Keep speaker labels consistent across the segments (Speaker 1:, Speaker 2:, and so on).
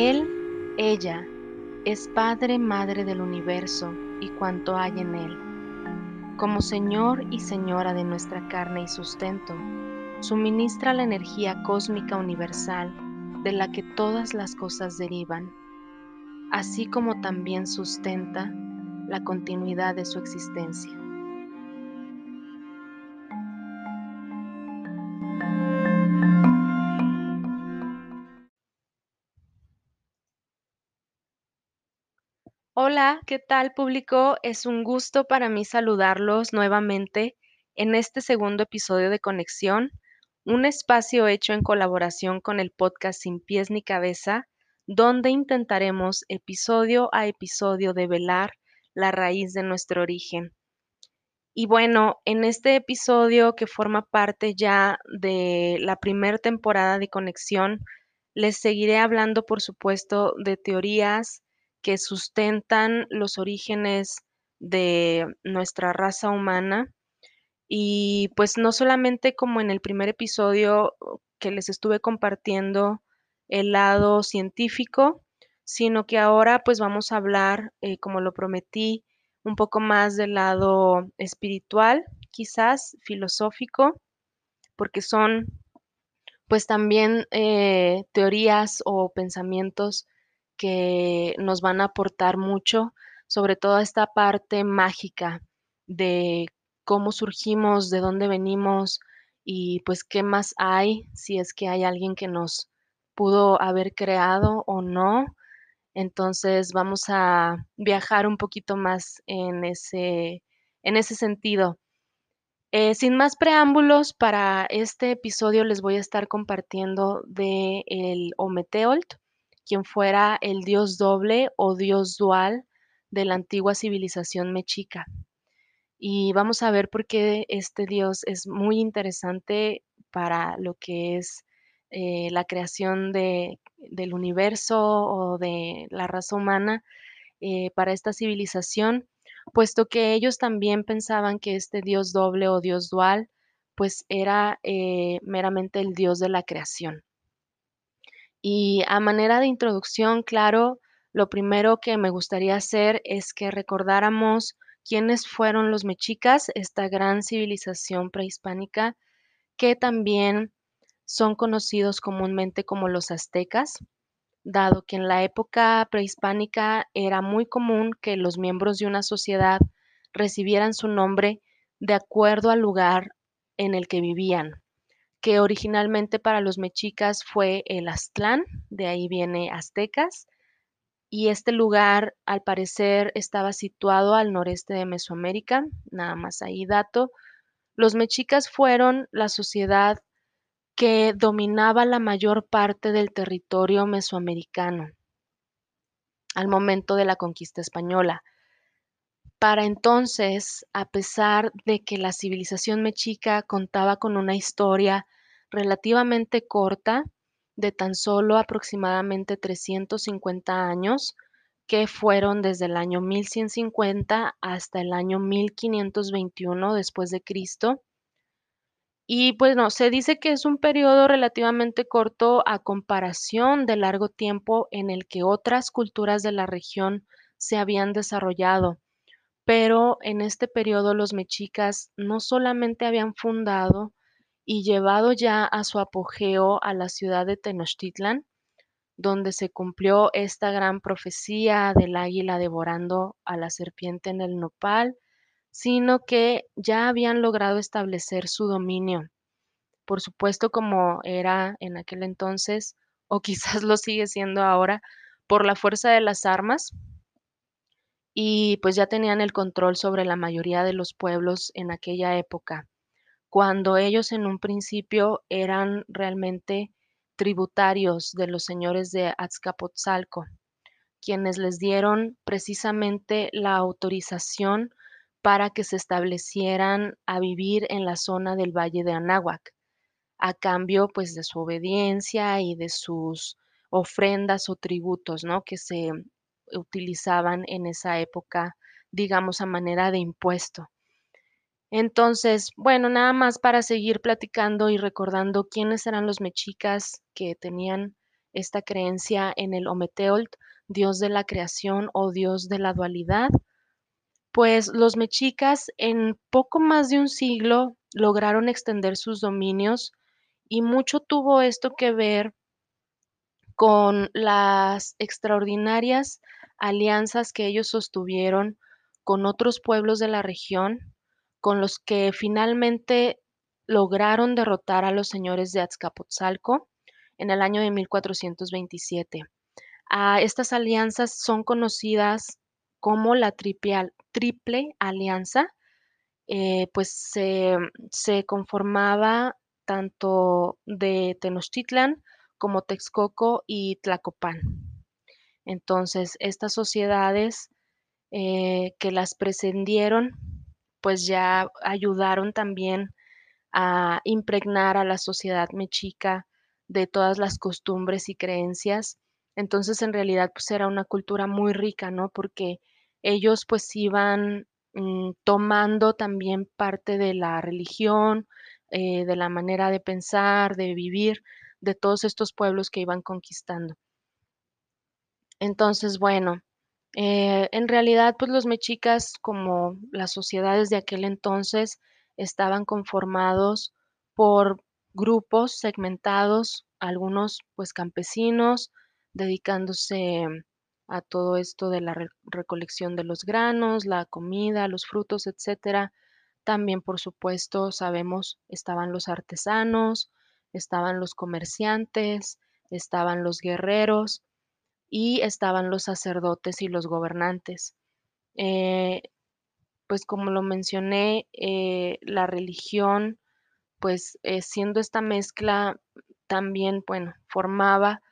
Speaker 1: Él, ella, es Padre, Madre del universo y cuanto hay en él. Como Señor y Señora de nuestra carne y sustento, suministra la energía cósmica universal de la que todas las cosas derivan, así como también sustenta la continuidad de su existencia. Hola, ¿qué tal público? Es un gusto para mí saludarlos nuevamente en este segundo episodio de Conexión, un espacio hecho en colaboración con el podcast Sin pies ni cabeza, donde intentaremos episodio a episodio develar la raíz de nuestro origen. Y bueno, en este episodio que forma parte ya de la primera temporada de Conexión, les seguiré hablando, por supuesto, de teorías, que sustentan los orígenes de nuestra raza humana. Y pues no solamente como en el primer episodio que les estuve compartiendo el lado científico, sino que ahora pues vamos a hablar, eh, como lo prometí, un poco más del lado espiritual, quizás filosófico, porque son pues también eh, teorías o pensamientos que nos van a aportar mucho sobre toda esta parte mágica de cómo surgimos, de dónde venimos y pues qué más hay, si es que hay alguien que nos pudo haber creado o no. Entonces vamos a viajar un poquito más en ese, en ese sentido. Eh, sin más preámbulos, para este episodio les voy a estar compartiendo de el Ometeolt, quien fuera el dios doble o dios dual de la antigua civilización mexica. Y vamos a ver por qué este dios es muy interesante para lo que es eh, la creación de, del universo o de la raza humana eh, para esta civilización, puesto que ellos también pensaban que este dios doble o dios dual pues era eh, meramente el dios de la creación. Y a manera de introducción, claro, lo primero que me gustaría hacer es que recordáramos quiénes fueron los mexicas, esta gran civilización prehispánica que también son conocidos comúnmente como los aztecas, dado que en la época prehispánica era muy común que los miembros de una sociedad recibieran su nombre de acuerdo al lugar en el que vivían que originalmente para los mexicas fue el Aztlán, de ahí viene aztecas, y este lugar al parecer estaba situado al noreste de Mesoamérica, nada más ahí dato. Los mexicas fueron la sociedad que dominaba la mayor parte del territorio mesoamericano al momento de la conquista española. Para entonces, a pesar de que la civilización mexica contaba con una historia relativamente corta, de tan solo aproximadamente 350 años, que fueron desde el año 1150 hasta el año 1521 después de Cristo. Y bueno, se dice que es un periodo relativamente corto a comparación de largo tiempo en el que otras culturas de la región se habían desarrollado pero en este periodo los mexicas no solamente habían fundado y llevado ya a su apogeo a la ciudad de Tenochtitlan, donde se cumplió esta gran profecía del águila devorando a la serpiente en el nopal, sino que ya habían logrado establecer su dominio. Por supuesto, como era en aquel entonces, o quizás lo sigue siendo ahora, por la fuerza de las armas, y pues ya tenían el control sobre la mayoría de los pueblos en aquella época, cuando ellos en un principio eran realmente tributarios de los señores de Azcapotzalco, quienes les dieron precisamente la autorización para que se establecieran a vivir en la zona del Valle de Anáhuac, a cambio pues de su obediencia y de sus ofrendas o tributos, ¿no? que se utilizaban en esa época, digamos, a manera de impuesto. Entonces, bueno, nada más para seguir platicando y recordando quiénes eran los mexicas que tenían esta creencia en el Ometeotl, dios de la creación o dios de la dualidad, pues los mexicas en poco más de un siglo lograron extender sus dominios y mucho tuvo esto que ver con las extraordinarias alianzas que ellos sostuvieron con otros pueblos de la región, con los que finalmente lograron derrotar a los señores de Azcapotzalco en el año de 1427. Ah, estas alianzas son conocidas como la triple, alianza, eh, pues se, se conformaba tanto de Tenochtitlan como Texcoco y Tlacopan. Entonces, estas sociedades eh, que las precedieron, pues ya ayudaron también a impregnar a la sociedad mexica de todas las costumbres y creencias. Entonces, en realidad, pues era una cultura muy rica, ¿no? Porque ellos pues iban mm, tomando también parte de la religión, eh, de la manera de pensar, de vivir de todos estos pueblos que iban conquistando. Entonces, bueno, eh, en realidad, pues los mexicas, como las sociedades de aquel entonces, estaban conformados por grupos segmentados, algunos pues campesinos, dedicándose a todo esto de la recolección de los granos, la comida, los frutos, etcétera. También, por supuesto, sabemos, estaban los artesanos, estaban los comerciantes, estaban los guerreros y estaban los sacerdotes y los gobernantes. Eh, pues como lo mencioné, eh, la religión, pues eh, siendo esta mezcla, también, bueno, formaba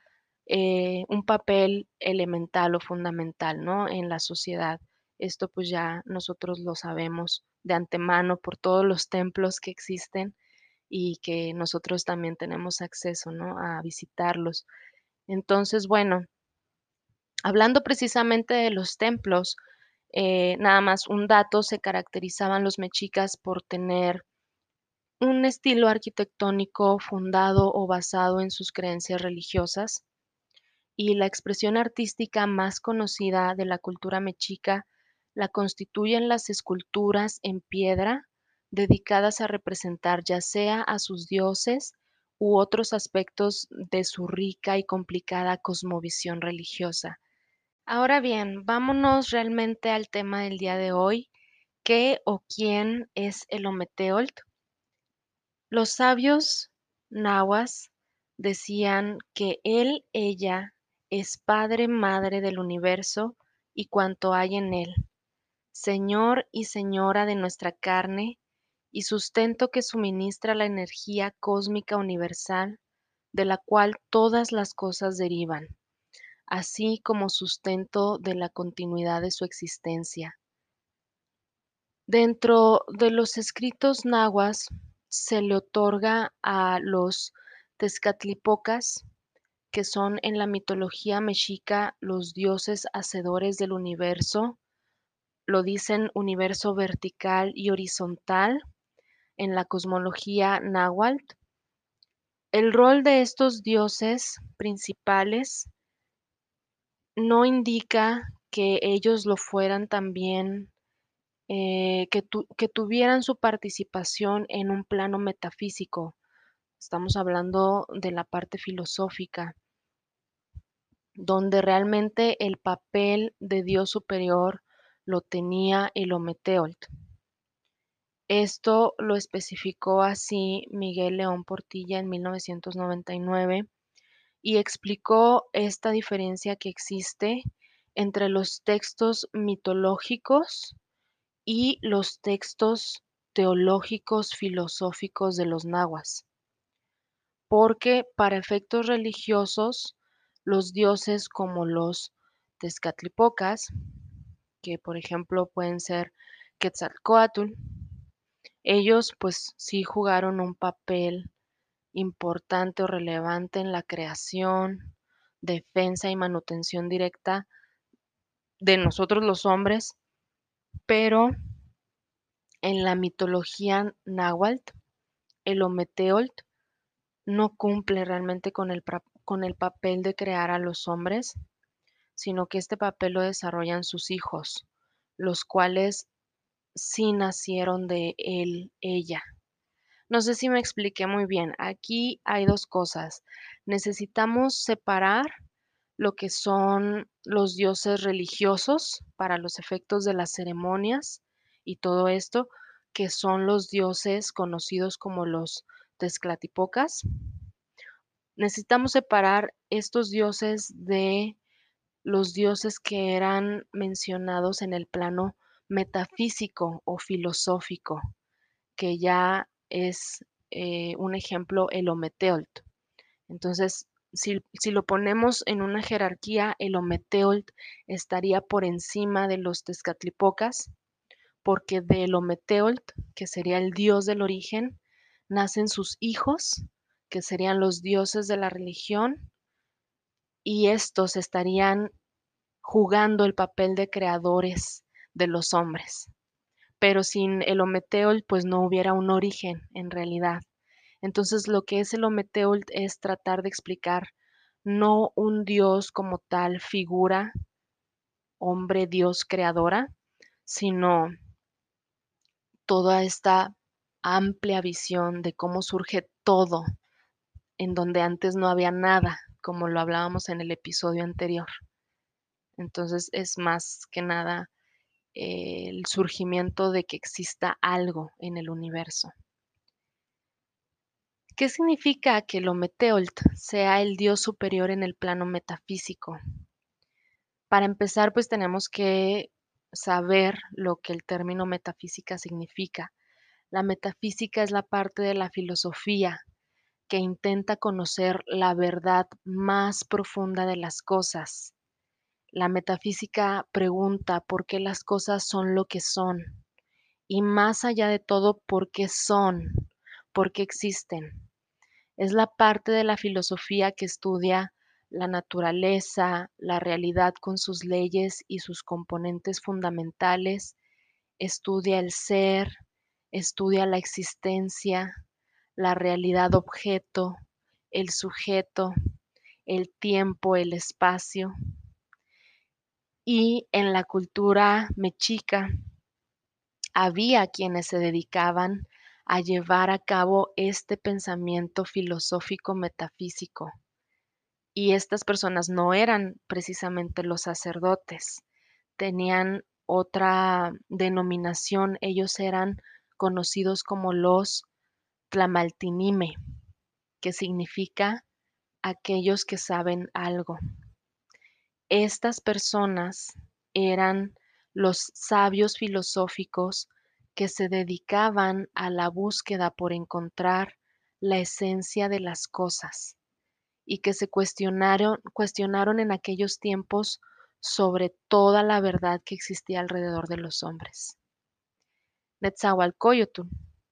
Speaker 1: un papel elemental o fundamental, ¿no? En la sociedad. Esto pues ya nosotros lo sabemos de antemano por todos los templos que existen y que nosotros también tenemos acceso, ¿no? A visitarlos. Entonces, bueno, hablando precisamente de los templos, eh, nada más un dato, se caracterizaban los mexicas por tener un estilo arquitectónico fundado o basado en sus creencias religiosas y la expresión artística más conocida de la cultura mexica la constituyen las esculturas en piedra dedicadas a representar ya sea a sus dioses u otros aspectos de su rica y complicada cosmovisión religiosa. Ahora bien, vámonos realmente al tema del día de hoy, ¿qué o quién es el Ometeotl? Los sabios nahuas decían que él, ella, es padre, madre del universo y cuanto hay en él, Señor y Señora de nuestra carne, y sustento que suministra la energía cósmica universal de la cual todas las cosas derivan, así como sustento de la continuidad de su existencia. Dentro de los escritos nahuas se le otorga a los Tezcatlipocas, que son en la mitología mexica los dioses hacedores del universo, lo dicen universo vertical y horizontal, en la cosmología náhuatl. El rol de estos dioses principales no indica que ellos lo fueran también, eh, que, que tuvieran su participación en un plano metafísico. Estamos hablando de la parte filosófica, donde realmente el papel de Dios superior lo tenía el Ometeotl. Esto lo especificó así Miguel León Portilla en 1999 y explicó esta diferencia que existe entre los textos mitológicos y los textos teológicos filosóficos de los nahuas. Porque para efectos religiosos, los dioses como los Tezcatlipocas, que por ejemplo pueden ser Quetzalcoatl, ellos pues sí jugaron un papel importante o relevante en la creación, defensa y manutención directa de nosotros los hombres, pero en la mitología náhuatl, el Ometeotl no cumple realmente con el con el papel de crear a los hombres, sino que este papel lo desarrollan sus hijos, los cuales sí nacieron de él, ella. No sé si me expliqué muy bien. Aquí hay dos cosas. Necesitamos separar lo que son los dioses religiosos para los efectos de las ceremonias y todo esto, que son los dioses conocidos como los Tezcatlipoca. Necesitamos separar estos dioses de los dioses que eran mencionados en el plano metafísico o filosófico, que ya es eh, un ejemplo el Ometeolt. Entonces, si, si, lo ponemos en una jerarquía, el Ometeolt estaría por encima de los Tezcatlipocas, porque del Ometeolt, que sería el dios del origen, nacen sus hijos, que serían los dioses de la religión, y estos estarían jugando el papel de creadores de los hombres. Pero sin el Ometeol, pues no hubiera un origen en realidad. Entonces lo que es el Ometeol es tratar de explicar no un Dios como tal figura, hombre, Dios creadora, sino toda esta amplia visión de cómo surge todo en donde antes no había nada, como lo hablábamos en el episodio anterior. Entonces es más que nada el surgimiento de que exista algo en el universo. ¿Qué significa que el Ometeolt sea el dios superior en el plano metafísico? Para empezar, pues tenemos que saber lo que el término metafísica significa. La metafísica es la parte de la filosofía que intenta conocer la verdad más profunda de las cosas. La metafísica pregunta por qué las cosas son lo que son y más allá de todo, por qué son, por qué existen. Es la parte de la filosofía que estudia la naturaleza, la realidad con sus leyes y sus componentes fundamentales, estudia el ser, estudia la existencia, la realidad objeto, el sujeto, el tiempo, el espacio. Y en la cultura mexica había quienes se dedicaban a llevar a cabo este pensamiento filosófico metafísico y estas personas no eran precisamente los sacerdotes, tenían otra denominación, ellos eran conocidos como los tlamaltinime, que significa aquellos que saben algo. Estas personas eran los sabios filosóficos que se dedicaban a la búsqueda por encontrar la esencia de las cosas y que se cuestionaron, en aquellos tiempos sobre toda la verdad que existía alrededor de los hombres. Netzahualcoyotl,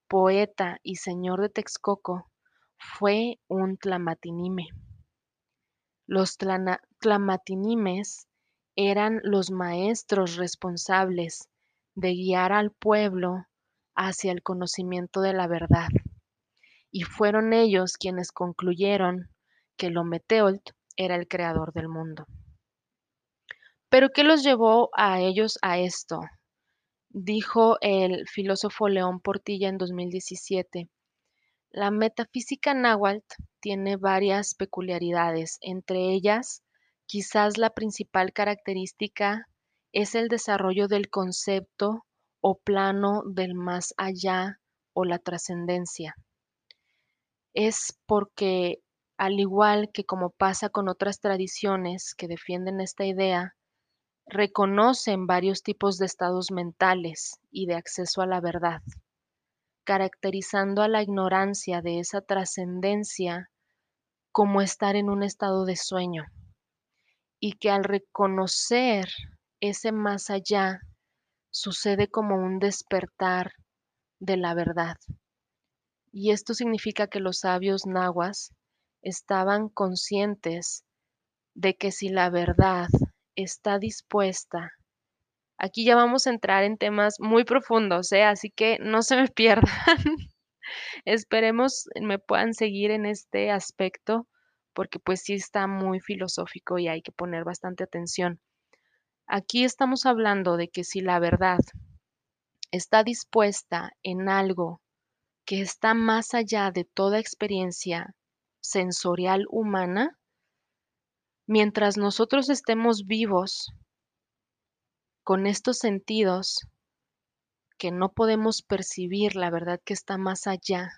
Speaker 1: poeta y señor de Texcoco, fue un tlamatinime. Los tlamatinimes eran los maestros responsables de guiar al pueblo hacia el conocimiento de la verdad, y fueron ellos quienes concluyeron que Lometeolt era el creador del mundo. Pero ¿qué los llevó a ellos a esto? Dijo el filósofo León Portilla en 2017. La metafísica náhuatl tiene varias peculiaridades, entre ellas, quizás la principal característica es el desarrollo del concepto o plano del más allá o la trascendencia. Es porque al igual que como pasa con otras tradiciones que defienden esta idea, reconocen varios tipos de estados mentales y de acceso a la verdad, caracterizando a la ignorancia de esa trascendencia como estar en un estado de sueño, y que al reconocer ese más allá sucede como un despertar de la verdad. Y esto significa que los sabios nahuas estaban conscientes de que si la verdad está dispuesta, aquí ya vamos a entrar en temas muy profundos, ¿eh? así que no se me pierdan. Esperemos me puedan seguir en este aspecto porque pues sí está muy filosófico y hay que poner bastante atención. Aquí estamos hablando de que si la verdad está dispuesta en algo que está más allá de toda experiencia sensorial humana, mientras nosotros estemos vivos con estos sentidos que no podemos percibir la verdad que está más allá,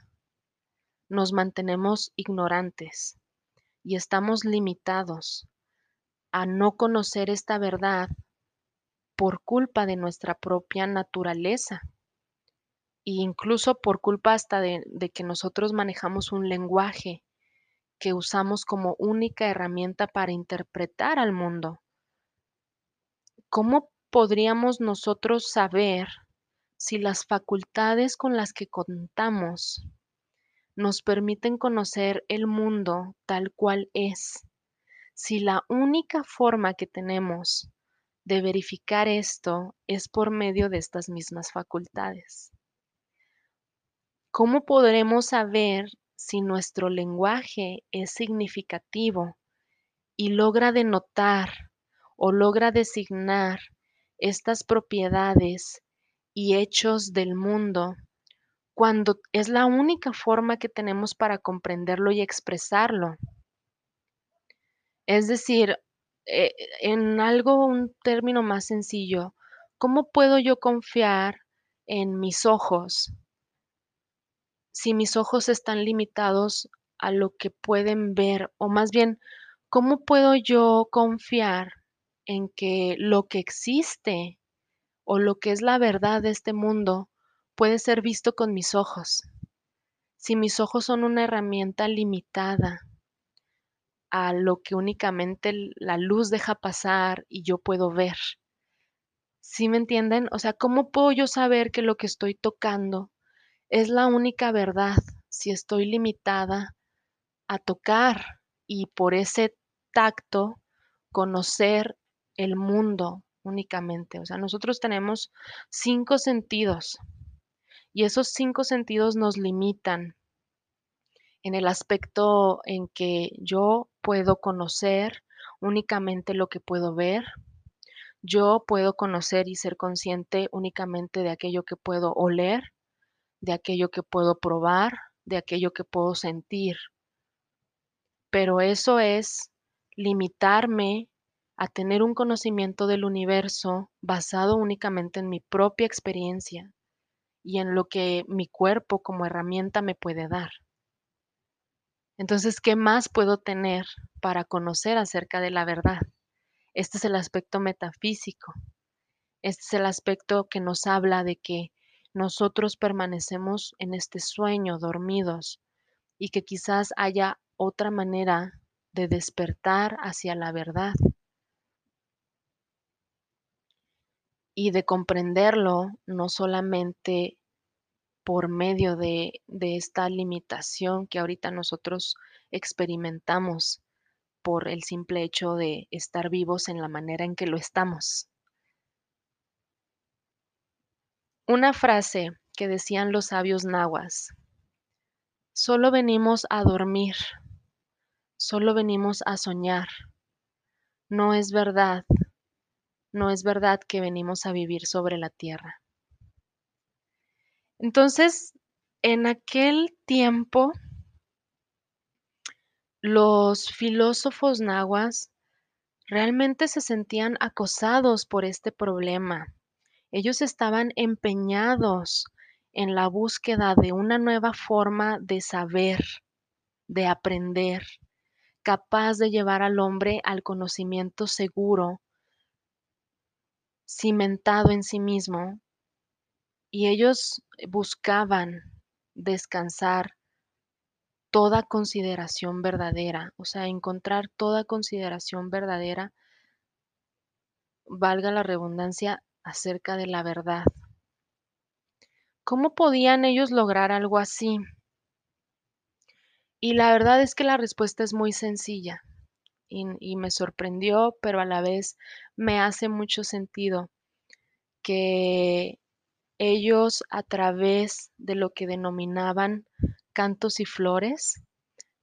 Speaker 1: nos mantenemos ignorantes y estamos limitados a no conocer esta verdad por culpa de nuestra propia naturaleza e incluso por culpa hasta de, de, que nosotros manejamos un lenguaje que usamos como única herramienta para interpretar al mundo. ¿Cómo podríamos nosotros saber si las facultades con las que contamos nos permiten conocer el mundo tal cual es? Si la única forma que tenemos de verificar esto es por medio de estas mismas facultades. ¿Cómo podremos saber si nuestro lenguaje es significativo y logra denotar o logra designar estas propiedades y hechos del mundo cuando es la única forma que tenemos para comprenderlo y expresarlo? Es decir, eh, en algo, un término más sencillo, ¿cómo puedo yo confiar en mis ojos si mis ojos están limitados a lo que pueden ver? O más bien, ¿cómo puedo yo confiar en que lo que existe o lo que es la verdad de este mundo puede ser visto con mis ojos? Si mis ojos son una herramienta limitada a lo que únicamente la luz deja pasar y yo puedo ver. ¿Sí me entienden? O sea, ¿cómo puedo yo saber que lo que estoy tocando es la única verdad si estoy limitada a tocar y por ese tacto conocer el mundo únicamente? O sea, nosotros tenemos cinco sentidos y esos cinco sentidos nos limitan en el aspecto en que yo puedo conocer únicamente lo que puedo ver. Yo puedo conocer y ser consciente únicamente de aquello que puedo oler, de aquello que puedo probar, de aquello que puedo sentir. Pero eso es limitarme a tener un conocimiento del universo basado únicamente en mi propia experiencia y en lo que mi cuerpo como herramienta me puede dar. Entonces, ¿qué más puedo tener para conocer acerca de la verdad? Este es el aspecto metafísico. Este es el aspecto que nos habla de que nosotros permanecemos en este sueño dormidos y que quizás haya otra manera de despertar hacia la verdad y de comprenderlo no solamente por medio de, esta limitación que ahorita nosotros experimentamos por el simple hecho de estar vivos en la manera en que lo estamos. Una frase que decían los sabios nahuas, solo venimos a dormir, solo venimos a soñar. No es verdad, no es verdad que venimos a vivir sobre la tierra. Entonces, en aquel tiempo, los filósofos nahuas realmente se sentían acosados por este problema. Ellos estaban empeñados en la búsqueda de una nueva forma de saber, de aprender, capaz de llevar al hombre al conocimiento seguro, cimentado en sí mismo, y ellos buscaban descansar toda consideración verdadera, o sea, encontrar toda consideración verdadera, valga la redundancia, acerca de la verdad. ¿Cómo podían ellos lograr algo así? Y la verdad es que la respuesta es muy sencilla y, me sorprendió, pero a la vez me hace mucho sentido que ellos a través de lo que denominaban cantos y flores,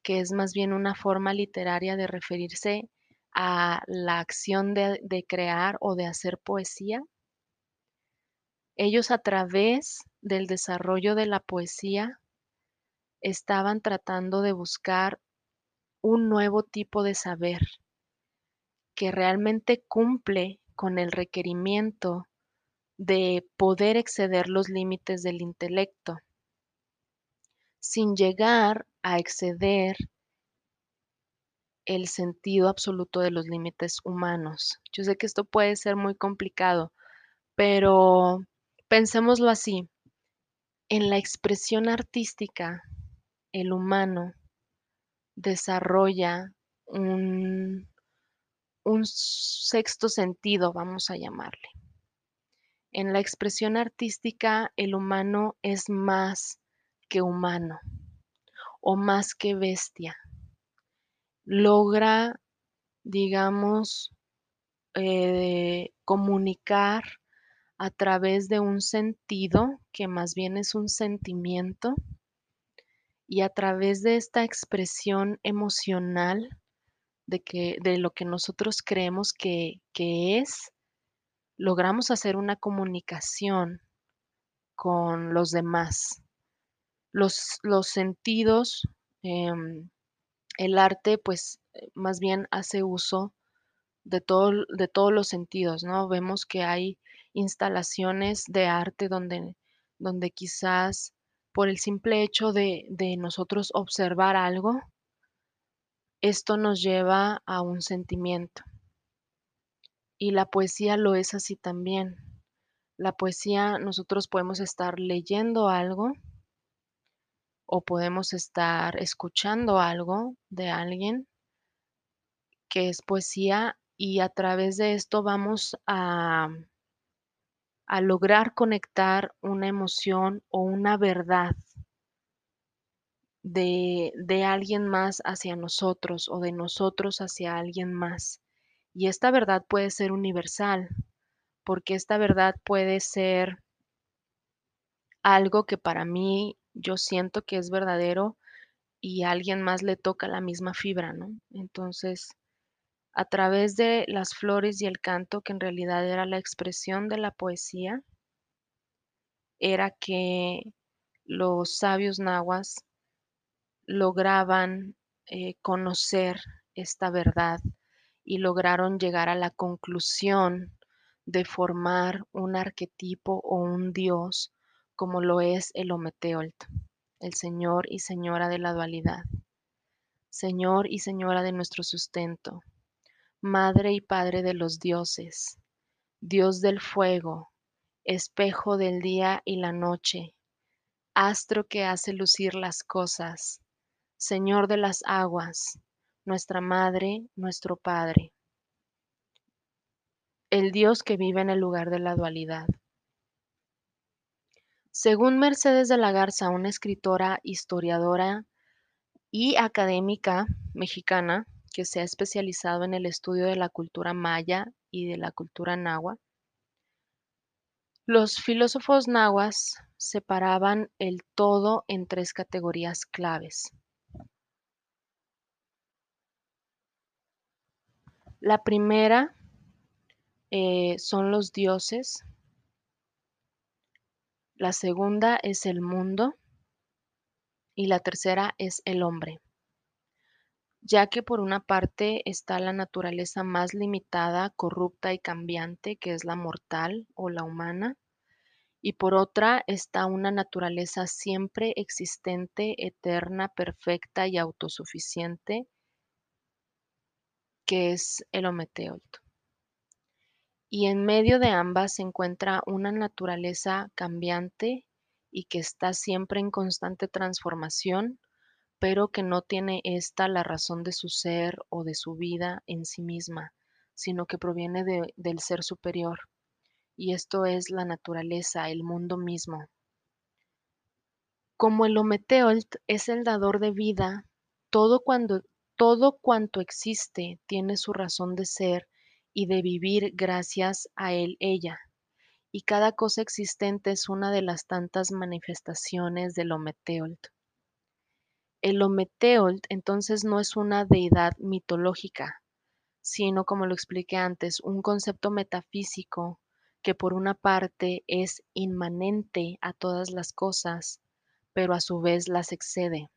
Speaker 1: que es más bien una forma literaria de referirse a la acción de crear o de hacer poesía. Ellos a través del desarrollo de la poesía estaban tratando de buscar un nuevo tipo de saber que realmente cumple con el requerimiento de poder exceder los límites del intelecto, sin llegar a exceder el sentido absoluto de los límites humanos. Yo sé que esto puede ser muy complicado, pero pensémoslo así. En la expresión artística, el humano desarrolla un, un sexto sentido, vamos a llamarle. En la expresión artística, el humano es más que humano o más que bestia. Logra, digamos, eh, comunicar a través de un sentido que más bien es un sentimiento y a través de esta expresión emocional de, que, de lo que nosotros creemos que, que es, logramos hacer una comunicación con los demás. Los, los sentidos, em, el arte, pues eh, más bien hace uso de, todo, de todos los sentidos, ¿no? Vemos que hay instalaciones de arte donde, donde quizás por el simple hecho de, de nosotros observar algo, esto nos lleva a un sentimiento. Y la poesía lo es así también. La poesía, nosotros podemos estar leyendo algo o podemos estar escuchando algo de alguien que es poesía y a través de esto vamos a, a lograr conectar una emoción o una verdad de, de alguien más hacia nosotros o de nosotros hacia alguien más. Y esta verdad puede ser universal, porque esta verdad puede ser algo que para mí yo siento que es verdadero y a alguien más le toca la misma fibra, ¿no? Entonces, a través de las flores y el canto, que en realidad era la expresión de la poesía, era que los sabios nahuas lograban eh, conocer esta verdad y lograron llegar a la conclusión de formar un arquetipo o un dios como lo es el Ometeolt, el Señor y Señora de la dualidad, Señor y Señora de nuestro sustento, Madre y Padre de los dioses, Dios del fuego, espejo del día y la noche, astro que hace lucir las cosas, Señor de las aguas, nuestra Madre, nuestro Padre, el Dios que vive en el lugar de la dualidad. Según Mercedes de la Garza, una escritora, historiadora y académica mexicana que se ha especializado en el estudio de la cultura maya y de la cultura nahua, los filósofos nahuas separaban el todo en tres categorías claves. La primera eh, son los dioses, la segunda es el mundo. Y la tercera es el hombre, ya que por una parte está la naturaleza más limitada, corrupta y cambiante, que es la mortal o la humana, y por otra está una naturaleza siempre existente, eterna, perfecta y autosuficiente, que es el Ometeot. Y en medio de ambas se encuentra una naturaleza cambiante y que está siempre en constante transformación, pero que no tiene esta la razón de su ser o de su vida en sí misma, sino que proviene del ser superior. Y esto es la naturaleza, el mundo mismo. Como el Ometeolt es el dador de vida, todo cuando todo cuanto existe tiene su razón de ser y de vivir gracias a él ella, y cada cosa existente es una de las tantas manifestaciones del Ometeolt. El Ometeolt entonces no es una deidad mitológica, sino como lo expliqué antes, un concepto metafísico que por una parte es inmanente a todas las cosas, pero a su vez las excede.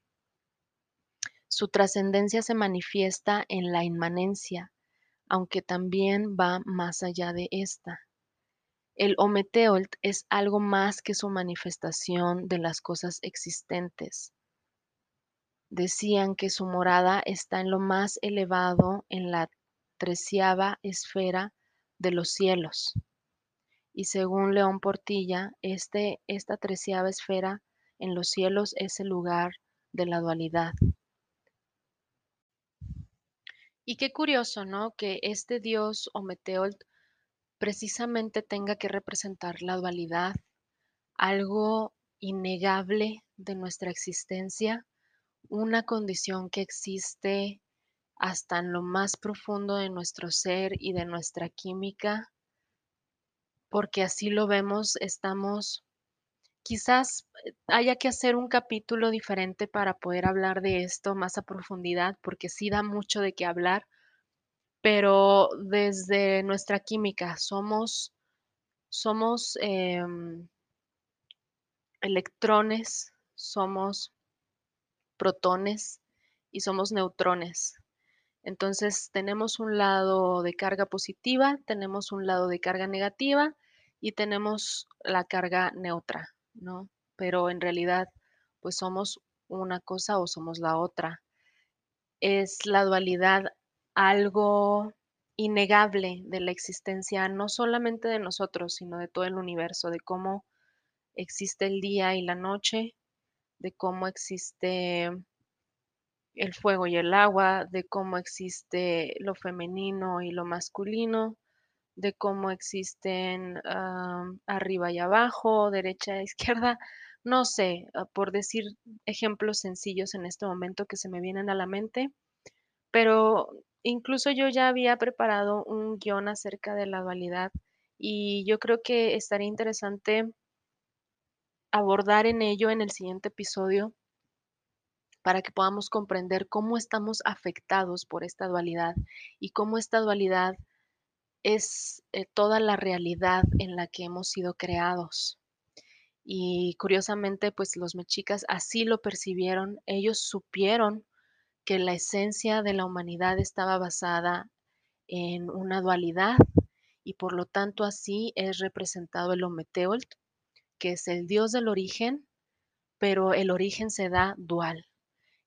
Speaker 1: Su trascendencia se manifiesta en la inmanencia, aunque también va más allá de esta. El Ometeolt es algo más que su manifestación de las cosas existentes. Decían que su morada está en lo más elevado en la treceava esfera de los cielos. Y según León Portilla, este, esta treceava esfera en los cielos es el lugar de la dualidad. Y qué curioso, ¿no? Que este dios Ometeolt precisamente tenga que representar la dualidad, algo innegable de nuestra existencia, una condición que existe hasta en lo más profundo de nuestro ser y de nuestra química, porque así lo vemos, estamos, quizás eh, haya que hacer un capítulo diferente para poder hablar de esto más a profundidad, porque sí da mucho de qué hablar, pero desde nuestra química somos, somos em, electrones, somos protones y somos neutrones. Entonces tenemos un lado de carga positiva, tenemos un lado de carga negativa y tenemos la carga neutra, ¿no? Pero en realidad, pues somos una cosa o somos la otra. Es la dualidad algo innegable de la existencia, no solamente de nosotros, sino de todo el universo, de cómo existe el día y la noche, de cómo existe el fuego y el agua, de cómo existe lo femenino y lo masculino, de cómo existen arriba y abajo, derecha e izquierda, no sé, ah, por decir ejemplos sencillos en este momento que se me vienen a la mente, pero incluso yo ya había preparado un guion acerca de la dualidad y yo creo que estaría interesante abordar en ello en el siguiente episodio para que podamos comprender cómo estamos afectados por esta dualidad y cómo esta dualidad es eh, toda la realidad en la que hemos sido creados. Y curiosamente, pues los mexicas así lo percibieron, ellos supieron que la esencia de la humanidad estaba basada en una dualidad y por lo tanto así es representado el Ometeolt, que es el dios del origen, pero el origen se da dual.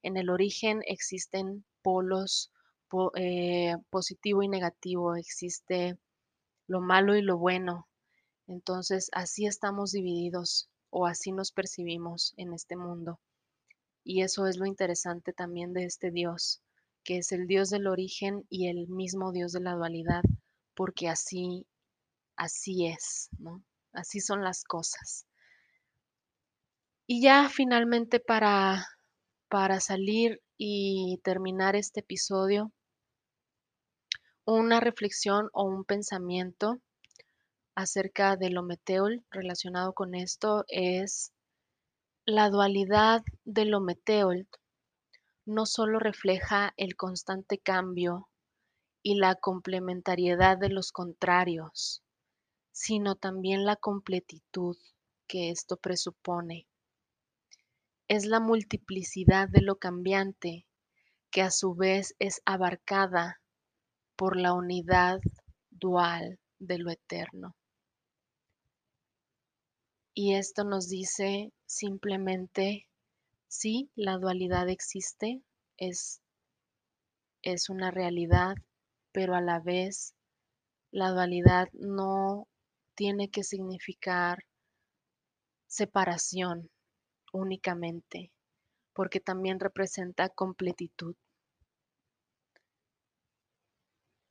Speaker 1: En el origen existen polos eh, positivo y negativo, existe lo malo y lo bueno. Entonces así estamos divididos o así nos percibimos en este mundo. Y eso es lo interesante también de este Dios, que es el Dios del origen y el mismo Dios de la dualidad, porque así, así es, ¿no? Así son las cosas. Y ya finalmente para, para salir y terminar este episodio, una reflexión o un pensamiento acerca del Ometeol relacionado con esto es la dualidad del Ometeol no solo refleja el constante cambio y la complementariedad de los contrarios, sino también la completitud que esto presupone. Es la multiplicidad de lo cambiante que a su vez es abarcada por la unidad dual de lo eterno. Y esto nos dice simplemente, sí, la dualidad existe, es, es una realidad, pero a la vez la dualidad no tiene que significar separación únicamente, porque también representa completitud.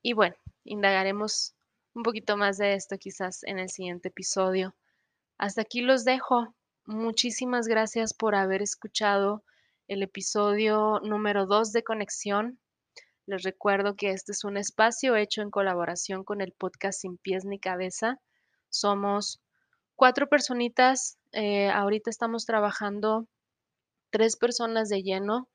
Speaker 1: Y bueno, indagaremos un poquito más de esto quizás en el siguiente episodio. Hasta aquí los dejo. Muchísimas gracias por haber escuchado el episodio número 2 de Conexión. Les recuerdo que este es un espacio hecho en colaboración con el podcast Sin Pies ni Cabeza. Somos cuatro personitas. Eh, ahorita estamos trabajando tres personas de lleno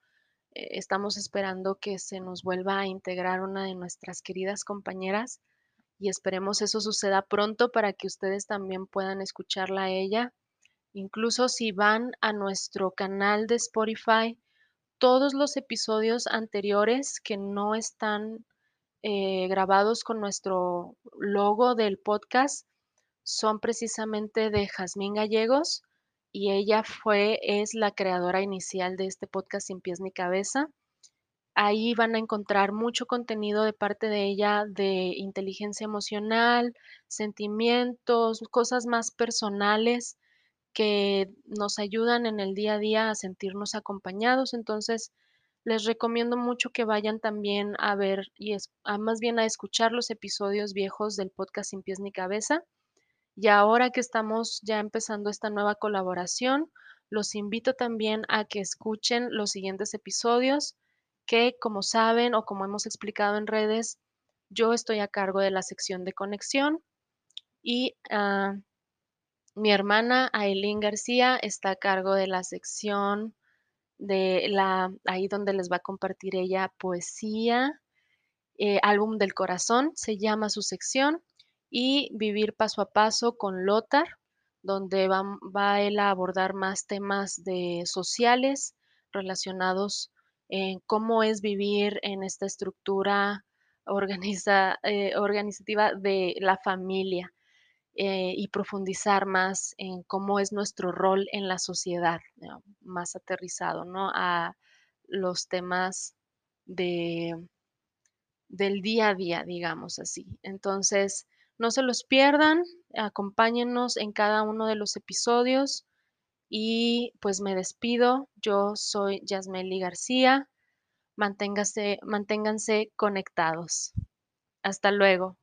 Speaker 1: eh, estamos esperando que se nos vuelva a integrar una de nuestras queridas compañeras y esperemos eso suceda pronto para que ustedes también puedan escucharla a ella. Incluso si van a nuestro canal de Spotify, todos los episodios anteriores que no están eh, grabados con nuestro logo del podcast son precisamente de Jazmín Gallegos y ella fue, es la creadora inicial de este podcast Sin Pies ni Cabeza. Ahí van a encontrar mucho contenido de parte de ella de inteligencia emocional, sentimientos, cosas más personales que nos ayudan en el día a día a sentirnos acompañados. Entonces, les recomiendo mucho que vayan también a ver y más bien a escuchar los episodios viejos del podcast Sin Pies ni Cabeza. Y ahora que estamos ya empezando esta nueva colaboración, los invito también a que escuchen los siguientes episodios que, como saben o como hemos explicado en redes, yo estoy a cargo de la sección de conexión y uh, mi hermana Aileen García está a cargo de la sección de la, ahí donde les va a compartir ella poesía, eh, álbum del corazón, se llama su sección y Vivir paso a paso con Lothar, donde va, va él a abordar más temas de sociales relacionados en cómo es vivir en esta estructura eh, organizativa de la familia eh, y profundizar más en cómo es nuestro rol en la sociedad, más aterrizado ¿no? a los temas de, del día a día, digamos así. Entonces, no se los pierdan, acompáñennos en cada uno de los episodios y pues me despido. Yo soy Yasmeli García. Manténgase, manténganse conectados. Hasta luego.